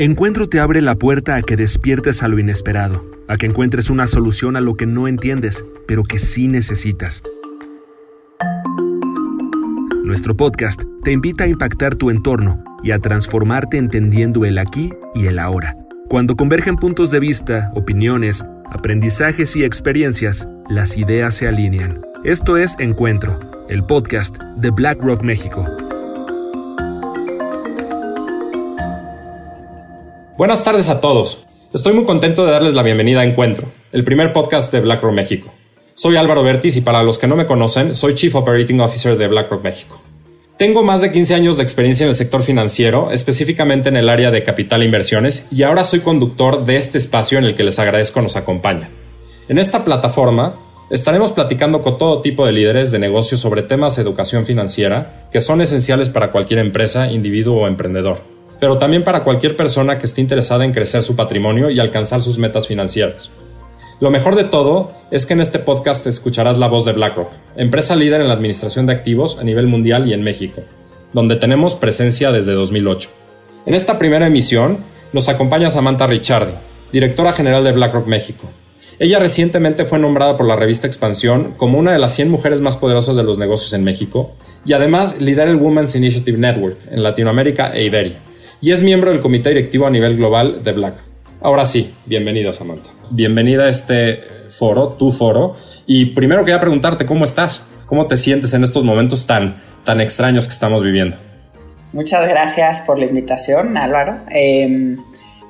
Encuentro te abre la puerta a que despiertes a lo inesperado, a que encuentres una solución a lo que no entiendes, pero que sí necesitas. Nuestro podcast te invita a impactar tu entorno y a transformarte entendiendo el aquí y el ahora. Cuando convergen puntos de vista, opiniones, aprendizajes y experiencias, las ideas se alinean. Esto es Encuentro, el podcast de BlackRock México. Buenas tardes a todos. Estoy muy contento de darles la bienvenida a Encuentro, el primer podcast de BlackRock México. Soy Álvaro Bertis y para los que no me conocen, soy Chief Operating Officer de BlackRock México. Tengo más de 15 años de experiencia en el sector financiero, específicamente en el área de capital e inversiones, y ahora soy conductor de este espacio en el que les agradezco nos acompañan. En esta plataforma estaremos platicando con todo tipo de líderes de negocios sobre temas de educación financiera que son esenciales para cualquier empresa, individuo o emprendedor pero también para cualquier persona que esté interesada en crecer su patrimonio y alcanzar sus metas financieras. Lo mejor de todo es que en este podcast escucharás la voz de BlackRock, empresa líder en la administración de activos a nivel mundial y en México, donde tenemos presencia desde 2008. En esta primera emisión nos acompaña Samantha Ricciardi, directora general de BlackRock México. Ella recientemente fue nombrada por la revista Expansión como una de las 100 mujeres más poderosas de los negocios en México y además lidera el Women's Initiative Network en Latinoamérica e Iberia y es miembro del comité directivo a nivel global de Black. Ahora sí, bienvenida Samantha. Bienvenida a este foro, tu foro. Y primero quería preguntarte cómo estás, cómo te sientes en estos momentos tan, tan extraños que estamos viviendo. Muchas gracias por la invitación, Álvaro. Em,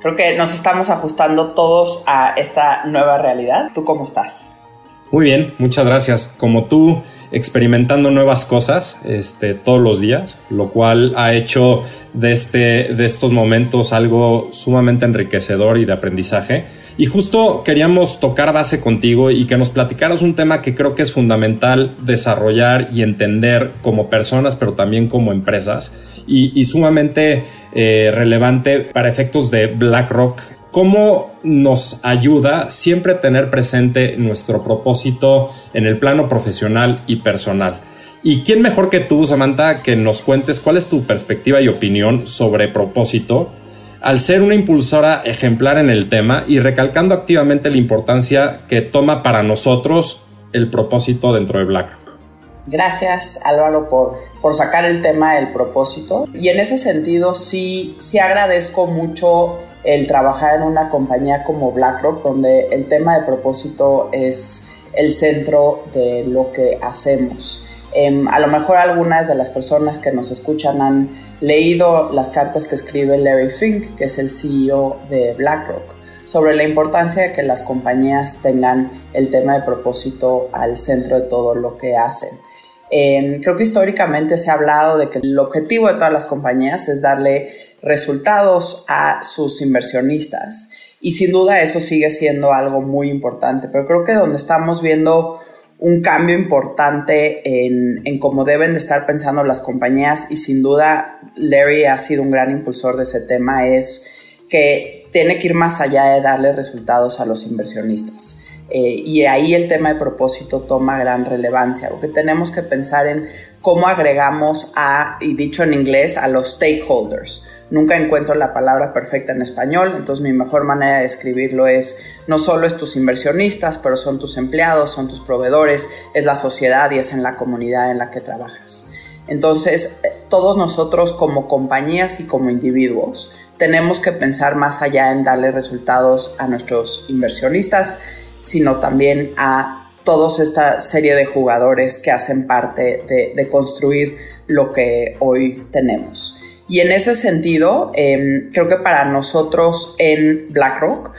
creo que nos estamos ajustando todos a esta nueva realidad. ¿Tú cómo estás? Muy bien, muchas gracias. Como tú, experimentando nuevas cosas este, todos los días, lo cual ha hecho de, este, de estos momentos algo sumamente enriquecedor y de aprendizaje. Y justo queríamos tocar base contigo y que nos platicaras un tema que creo que es fundamental desarrollar y entender como personas, pero también como empresas, y, sumamente eh, relevante para efectos de BlackRock cómo nos ayuda siempre tener presente nuestro propósito en el plano profesional y personal. ¿Y quién mejor que tú, Samantha, que nos cuentes cuál es tu perspectiva y opinión sobre propósito al ser una impulsora ejemplar en el tema y recalcando activamente la importancia que toma para nosotros el propósito dentro de BlackRock? Gracias Álvaro por, por sacar el tema del propósito y en ese sentido sí, sí agradezco mucho el trabajar en una compañía como BlackRock, donde el tema de propósito es el centro de lo que hacemos. Em, a lo mejor algunas de las personas que nos escuchan han leído las cartas que escribe Larry Fink, que es el CEO de BlackRock, sobre la importancia de que las compañías tengan el tema de propósito al centro de todo lo que hacen. Em, creo que históricamente se ha hablado de que el objetivo de todas las compañías es darle resultados a sus inversionistas. Y sin duda eso sigue siendo algo muy importante, pero creo que donde estamos viendo un cambio importante en, en, cómo deben de estar pensando las compañías y sin duda Larry ha sido un gran impulsor de ese tema es que tiene que ir más allá de darle resultados a los inversionistas. Eh, y ahí el tema de propósito toma gran relevancia, porque tenemos que pensar en cómo agregamos a, y dicho en inglés, a los stakeholders. Nunca encuentro la palabra perfecta en español, entonces mi mejor manera de escribirlo es no solo es tus inversionistas, pero son tus empleados, son tus proveedores, es la sociedad y es en la comunidad en la que trabajas. Entonces, todos nosotros como compañías y como individuos tenemos que pensar más allá en darle resultados a nuestros inversionistas, sino también a toda esta serie de jugadores que hacen parte de, construir lo que hoy tenemos. Y en ese sentido, em, creo que para nosotros en BlackRock,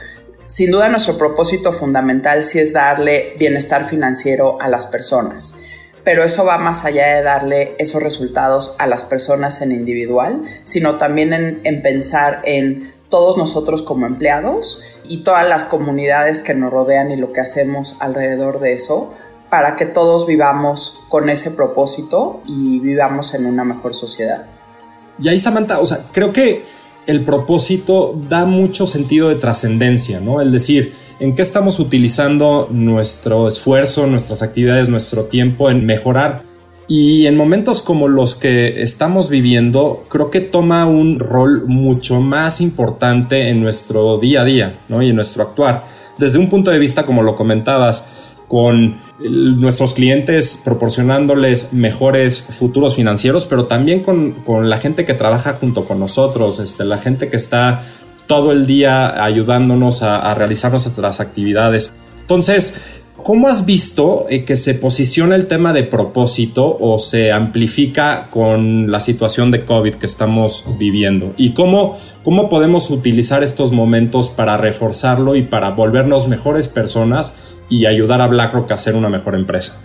sin duda nuestro propósito fundamental sí es darle bienestar financiero a las personas, pero eso va más allá de darle esos resultados a las personas en individual, sino también en pensar en todos nosotros como empleados y todas las comunidades que nos rodean y lo que hacemos alrededor de eso para que todos vivamos con ese propósito y vivamos en una mejor sociedad. Y ahí Samantha, o sea, creo que el propósito da mucho sentido de trascendencia, ¿no? El decir, ¿en qué estamos utilizando nuestro esfuerzo, nuestras actividades, nuestro tiempo en mejorar Y en momentos como los que estamos viviendo, creo que toma un rol mucho más importante en nuestro día a día ¿no? y en nuestro actuar. Desde un punto de vista, como lo comentabas, con nuestros clientes proporcionándoles mejores futuros financieros, pero también con, la gente que trabaja junto con nosotros, este, la gente que está todo el día ayudándonos a, a realizar nuestras actividades. Entonces, ¿Cómo has visto eh, que se posiciona el tema de propósito o se amplifica con la situación de COVID que estamos viviendo? ¿Y cómo, cómo podemos utilizar estos momentos para reforzarlo y para volvernos mejores personas y ayudar a BlackRock a ser una mejor empresa?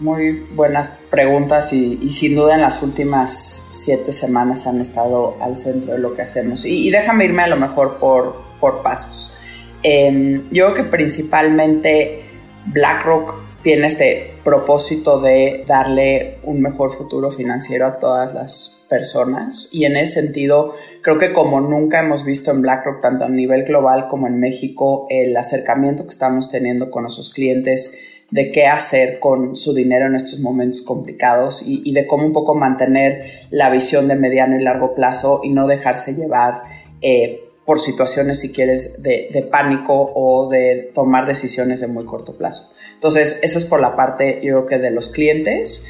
Muy buenas preguntas y, sin duda en las últimas siete semanas han estado al centro de lo que hacemos. Y, déjame irme a lo mejor por, por pasos. Em, yo creo que principalmente BlackRock tiene este propósito de darle un mejor futuro financiero a todas las personas. Y en ese sentido creo que como nunca hemos visto en BlackRock tanto a nivel global como en México el acercamiento que estamos teniendo con nuestros clientes de qué hacer con su dinero en estos momentos complicados y, de cómo un poco mantener la visión de mediano y largo plazo y no dejarse llevar eh, por situaciones, si quieres, de, pánico o de tomar decisiones de muy corto plazo. Entonces, esa es por la parte, yo creo que de los clientes.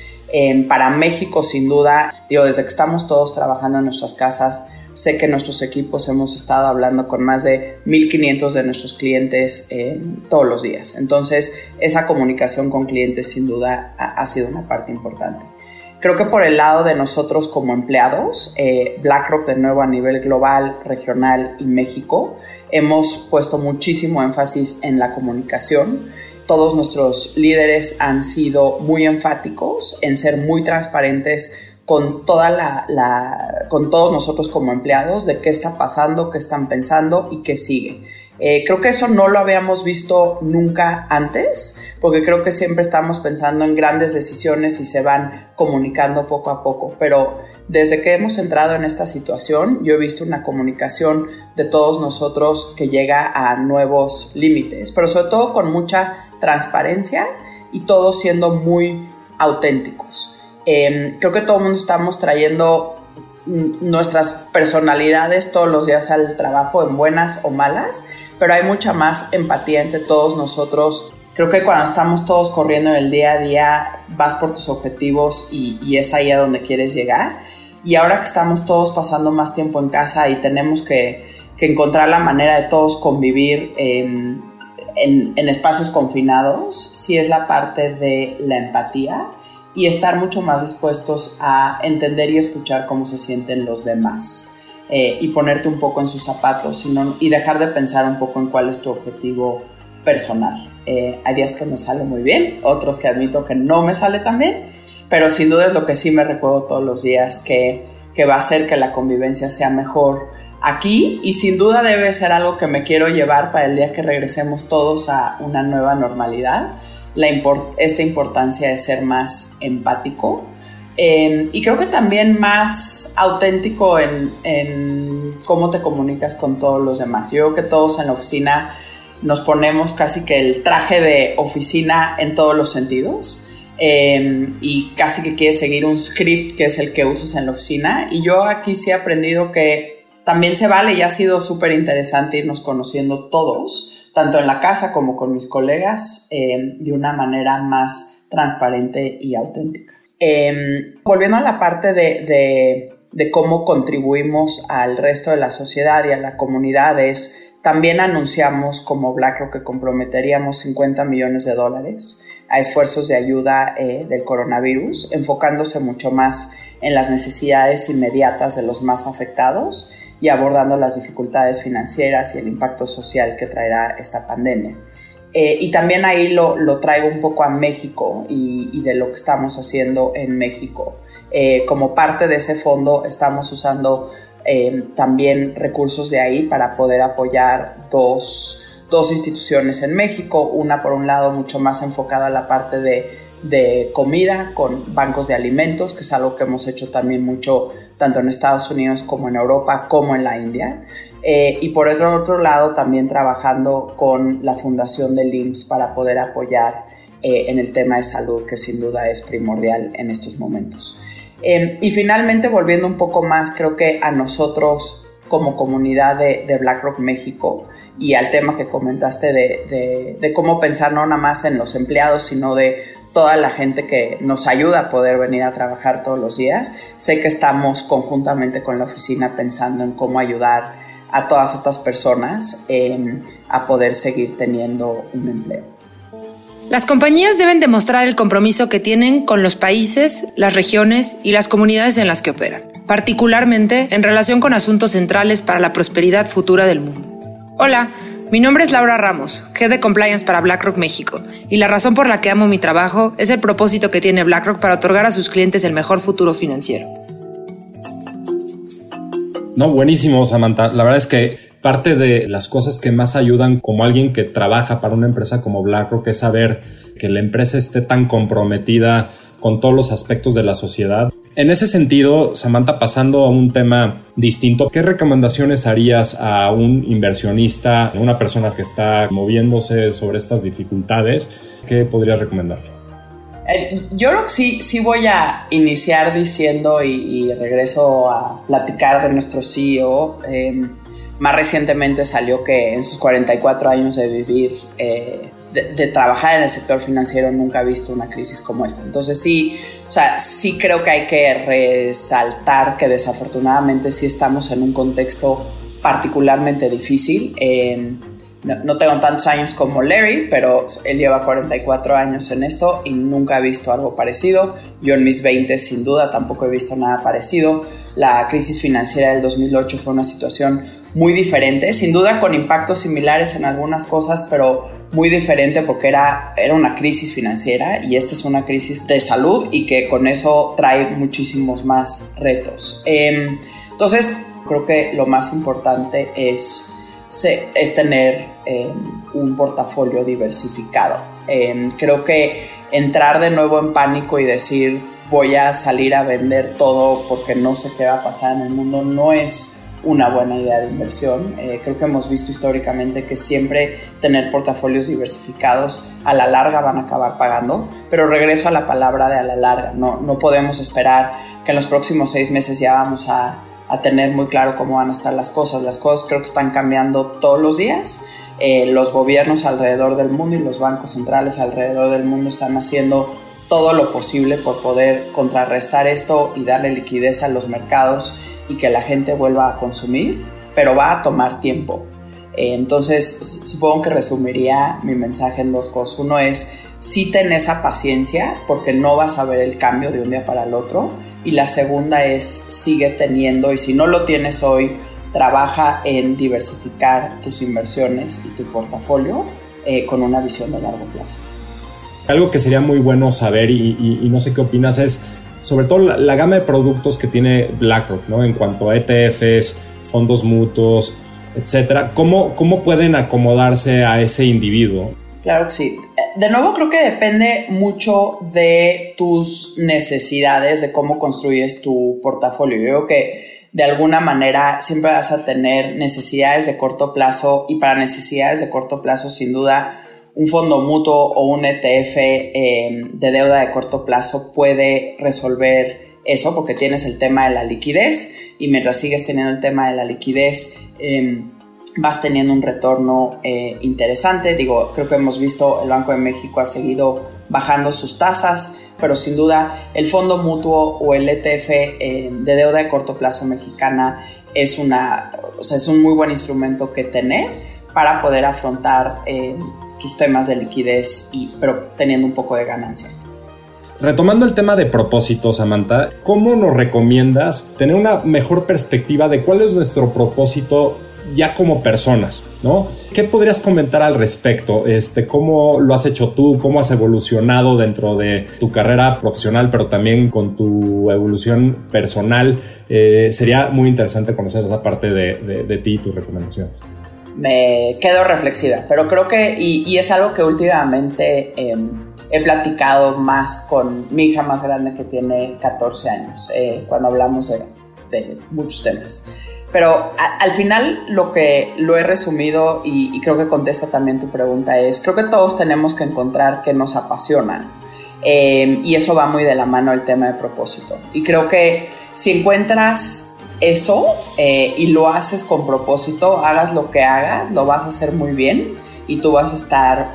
para México, sin duda, digo, desde que estamos todos trabajando en nuestras casas, sé que nuestros equipos hemos estado hablando con más de 1.500 de nuestros clientes todos los días. Entonces, esa comunicación con clientes, sin duda, ha sido una parte importante. Creo que por el lado de nosotros como empleados, eh, BlackRock de nuevo a nivel global, regional y México, hemos puesto muchísimo énfasis en la comunicación. Todos nuestros líderes han sido muy enfáticos en ser muy transparentes con, toda la, con todos nosotros como empleados de qué está pasando, qué están pensando y qué sigue. Eh, creo que eso no lo habíamos visto nunca antes, porque creo que siempre estamos pensando en grandes decisiones y se van comunicando poco a poco, pero desde que hemos entrado en esta situación, yo he visto una comunicación de todos nosotros que llega a nuevos límites, pero sobre todo con mucha transparencia y todos siendo muy auténticos. Em, creo que todo el mundo estamos trayendo nuestras personalidades todos los días al trabajo, en buenas o malas, pero hay mucha más empatía entre todos nosotros. Creo que cuando estamos todos corriendo en el día a día, vas por tus objetivos y, es ahí a donde quieres llegar. Y ahora que estamos todos pasando más tiempo en casa y tenemos que, encontrar la manera de todos convivir en, en, espacios confinados, sí es la parte de la empatía y estar mucho más dispuestos a entender y escuchar cómo se sienten los demás. Eh, y ponerte un poco en sus zapatos y dejar de pensar un poco en cuál es tu objetivo personal. Eh, hay días que me sale muy bien, otros que admito que no me sale tan bien, pero sin duda es lo que sí me recuerdo todos los días, que, que va a hacer que la convivencia sea mejor aquí y sin duda debe ser algo que me quiero llevar para el día que regresemos todos a una nueva normalidad, esta importancia de ser más empático Em, y creo que también más auténtico en, cómo te comunicas con todos los demás. Yo creo que todos en la oficina nos ponemos casi que el traje de oficina en todos los sentidos. Em, y casi que quieres seguir un script que es el que usas en la oficina. Y yo aquí sí he aprendido que también se vale y ha sido súper interesante irnos conociendo todos, tanto en la casa como con mis colegas, em, de una manera más transparente y auténtica. Em, volviendo a la parte de, cómo contribuimos al resto de la sociedad y a la comunidad, también anunciamos como BlackRock que comprometeríamos 50 millones de dólares a esfuerzos de ayuda eh, del coronavirus, enfocándose mucho más en las necesidades inmediatas de los más afectados y abordando las dificultades financieras y el impacto social que traerá esta pandemia. Eh, y también ahí lo, lo, traigo un poco a México y, de lo que estamos haciendo en México. Eh, como parte de ese fondo estamos usando eh, también recursos de ahí para poder apoyar dos, dos, instituciones en México. Una por un lado mucho más enfocada a la parte de, de comida con bancos de alimentos, que es algo que hemos hecho también mucho tanto en Estados Unidos como en Europa como en la India. Eh, y por otro, otro lado también trabajando con la fundación del IMSS para poder apoyar eh, en el tema de salud, que sin duda es primordial en estos momentos. Em, y finalmente, volviendo un poco más, creo que a nosotros como comunidad de, BlackRock México y al tema que comentaste de, de, cómo pensar no nada más en los empleados, sino de toda la gente que nos ayuda a poder venir a trabajar todos los días. Sé que estamos conjuntamente con la oficina pensando en cómo ayudar a todas estas personas em, a poder seguir teniendo un empleo. Las compañías deben demostrar el compromiso que tienen con los países, las regiones y las comunidades en las que operan, particularmente en relación con asuntos centrales para la prosperidad futura del mundo. Hola, mi nombre es Laura Ramos, Head de Compliance para BlackRock México, y la razón por la que amo mi trabajo es el propósito que tiene BlackRock para otorgar a sus clientes el mejor futuro financiero. No, buenísimo, Samantha. La verdad es que parte de las cosas que más ayudan como alguien que trabaja para una empresa como BlackRock es saber que la empresa esté tan comprometida con todos los aspectos de la sociedad. En ese sentido, Samantha, pasando a un tema distinto, ¿qué recomendaciones harías a un inversionista, a una persona que está moviéndose sobre estas dificultades? ¿Qué podrías recomendar? Eh, yo creo que sí, sí voy a iniciar diciendo y, regreso a platicar de nuestro CEO. Em, más recientemente salió que en sus 44 años de vivir, eh, de, trabajar en el sector financiero, nunca ha visto una crisis como esta. Entonces sí, o sea, sí creo que hay que resaltar que desafortunadamente sí estamos en un contexto particularmente difícil. no, no, tengo tantos años como Larry, pero él lleva 44 años en esto y nunca ha visto algo parecido. Yo en mis 20 sin duda tampoco he visto nada parecido. La crisis financiera del 2008 fue una situación muy diferente, sin duda con impactos similares en algunas cosas, pero muy diferente porque era, era una crisis financiera y esta es una crisis de salud y que con eso trae muchísimos más retos. Em, entonces, creo que lo más importante es, es tener em, un portafolio diversificado. Em, creo que entrar de nuevo en pánico y decir voy a salir a vender todo porque no sé qué va a pasar en el mundo no es una buena idea de inversión. Eh, creo que hemos visto históricamente que siempre tener portafolios diversificados a la larga van a acabar pagando, pero regreso a la palabra de a la larga. No, no podemos esperar que en los próximos seis meses ya vamos a, a tener muy claro cómo van a estar las cosas. Las cosas creo que están cambiando todos los días. Eh, los gobiernos alrededor del mundo y los bancos centrales alrededor del mundo están haciendo todo lo posible por poder contrarrestar esto y darle liquidez a los mercados y que la gente vuelva a consumir, pero va a tomar tiempo. Eh, entonces, supongo que resumiría mi mensaje en dos cosas. Uno es, sí ten esa paciencia porque no vas a ver el cambio de un día para el otro. Y la segunda es, sigue teniendo, y si no lo tienes hoy, trabaja en diversificar tus inversiones y tu portafolio eh, con una visión de largo plazo. Algo que sería muy bueno saber y, y no sé qué opinas es sobre todo la, gama de productos que tiene BlackRock, ¿no? En cuanto a ETFs, fondos mutuos, etcétera. ¿Cómo, ¿Cómo pueden acomodarse a ese individuo? Claro que sí. De nuevo, creo que depende mucho de tus necesidades, de cómo construyes tu portafolio. Yo creo que de alguna manera siempre vas a tener necesidades de corto plazo y para necesidades de corto plazo, sin duda, un fondo mutuo o un ETF em, de deuda de corto plazo puede resolver eso porque tienes el tema de la liquidez y mientras sigues teniendo el tema de la liquidez em, vas teniendo un retorno eh, interesante. Digo, creo que hemos visto el Banco de México ha seguido bajando sus tasas, pero sin duda el fondo mutuo o el ETF em, de deuda de corto plazo mexicana es, una, es un muy buen instrumento que tener para poder afrontar tus temas de liquidez, y, pero teniendo un poco de ganancia. Retomando el tema de propósito, Samantha, ¿cómo nos recomiendas tener una mejor perspectiva de cuál es nuestro propósito ya como personas, ¿no? ¿Qué podrías comentar al respecto? Este, ¿Cómo lo has hecho tú? ¿Cómo has evolucionado dentro de tu carrera profesional, pero también con tu evolución personal? Eh, sería muy interesante conocer esa parte de, de ti y tus recomendaciones me quedo reflexiva, pero creo que, y, es algo que últimamente em, he platicado más con mi hija más grande que tiene 14 años, eh, cuando hablamos de, muchos temas. Pero al final lo que lo he resumido y, creo que contesta también tu pregunta es, creo que todos tenemos que encontrar que nos apasiona. Eh, y eso va muy de la mano el tema de propósito. Y creo que si encuentras eso eh, y lo haces con propósito, hagas lo que hagas, lo vas a hacer muy bien y tú vas a estar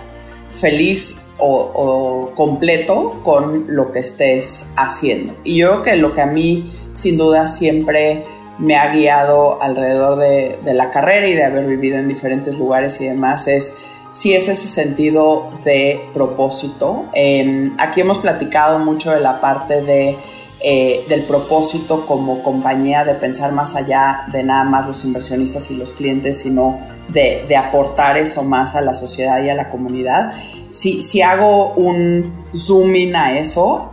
feliz o, completo con lo que estés haciendo. Y yo creo que lo que a mí sin duda siempre me ha guiado alrededor de, la carrera y de haber vivido en diferentes lugares y demás es si es ese sentido de propósito. Em, aquí hemos platicado mucho de la parte de eh, del propósito como compañía de pensar más allá de nada más los inversionistas y los clientes, sino de, de aportar eso más a la sociedad y a la comunidad. Si, si hago un zoom in a eso,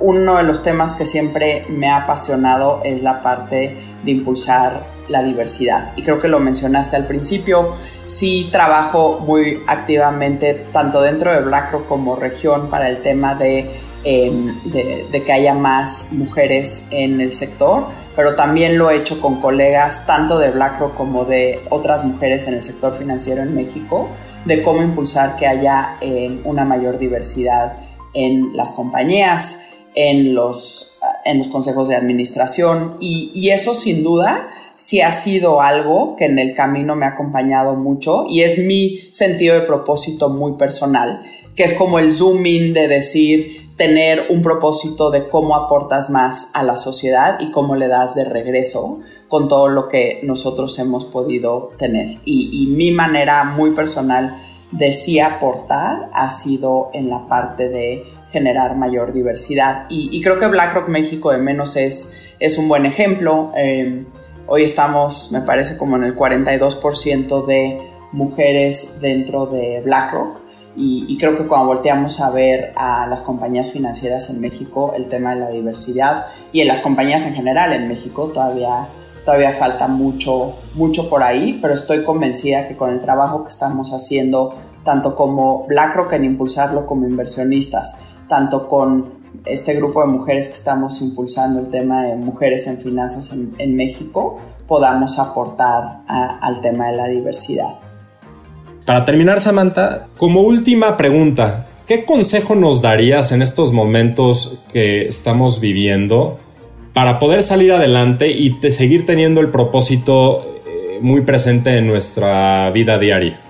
uno de los temas que siempre me ha apasionado es la parte de impulsar la diversidad. Y creo que lo mencionaste al principio. Sí trabajo muy activamente tanto dentro de BlackRock como región para el tema de Em, de, que haya más mujeres en el sector, pero también lo he hecho con colegas tanto de BlackRock como de otras mujeres en el sector financiero en México, de cómo impulsar que haya em, una mayor diversidad en las compañías, en los, en los consejos de administración y eso sin duda sí ha sido algo que en el camino me ha acompañado mucho y es mi sentido de propósito muy personal, que es como el zoom in de decir, tener un propósito de cómo aportas más a la sociedad y cómo le das de regreso con todo lo que nosotros hemos podido tener. Y, mi manera muy personal de sí aportar ha sido en la parte de generar mayor diversidad. Y, creo que BlackRock México de menos es, es un buen ejemplo. Em, hoy estamos, me parece, como en el 42% de mujeres dentro de BlackRock. Y, creo que cuando volteamos a ver a las compañías financieras en México, el tema de la diversidad y en las compañías en general en México todavía, todavía falta mucho, mucho por ahí, pero estoy convencida que con el trabajo que estamos haciendo, tanto como BlackRock en impulsarlo como inversionistas, tanto con este grupo de mujeres que estamos impulsando el tema de mujeres en finanzas en, México, podamos aportar al tema de la diversidad. Para terminar, Samantha, como última pregunta, ¿qué consejo nos darías en estos momentos que estamos viviendo para poder salir adelante y seguir teniendo el propósito eh, muy presente en nuestra vida diaria?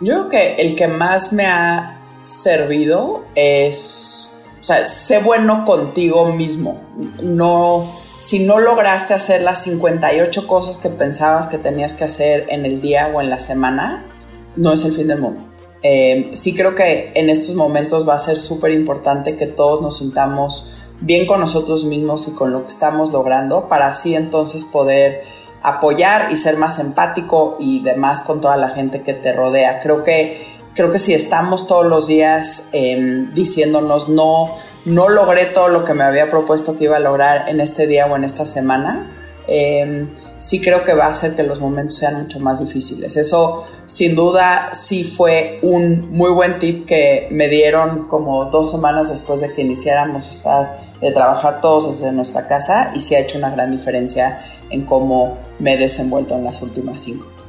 Yo creo que el que más me ha servido es, o sea, sé bueno contigo mismo. No, si no lograste hacer las 58 cosas que pensabas que tenías que hacer en el día o en la semana, no es el fin del mundo. Eh, sí creo que en estos momentos va a ser súper importante que todos nos sintamos bien con nosotros mismos y con lo que estamos logrando para así entonces poder apoyar y ser más empático y demás con toda la gente que te rodea. Creo que, creo que si estamos todos los días em, diciéndonos no, no logré todo lo que me había propuesto que iba a lograr en este día o en esta semana, em, sí creo que va a hacer que los momentos sean mucho más difíciles. Eso sin duda sí fue un muy buen tip que me dieron como dos semanas después de que iniciáramos estar de trabajar todos desde nuestra casa y sí ha hecho una gran diferencia en cómo me he desenvuelto en las últimas cinco.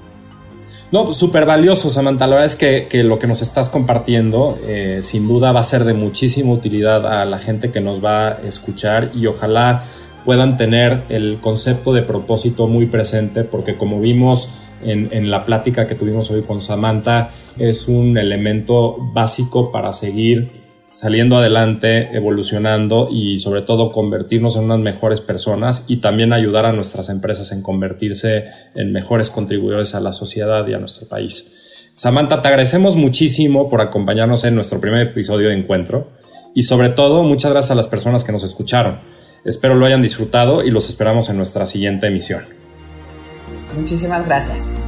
No, súper valioso, Samantha. La verdad es que, lo que nos estás compartiendo eh, sin duda va a ser de muchísima utilidad a la gente que nos va a escuchar y ojalá puedan tener el concepto de propósito muy presente, porque como vimos en, la plática que tuvimos hoy con Samantha, es un elemento básico para seguir saliendo adelante, evolucionando y sobre todo convertirnos en unas mejores personas y también ayudar a nuestras empresas en convertirse en mejores contribuidores a la sociedad y a nuestro país. Samantha, te agradecemos muchísimo por acompañarnos en nuestro primer episodio de Encuentro y sobre todo muchas gracias a las personas que nos escucharon. Espero lo hayan disfrutado y los esperamos en nuestra siguiente emisión. Muchísimas gracias.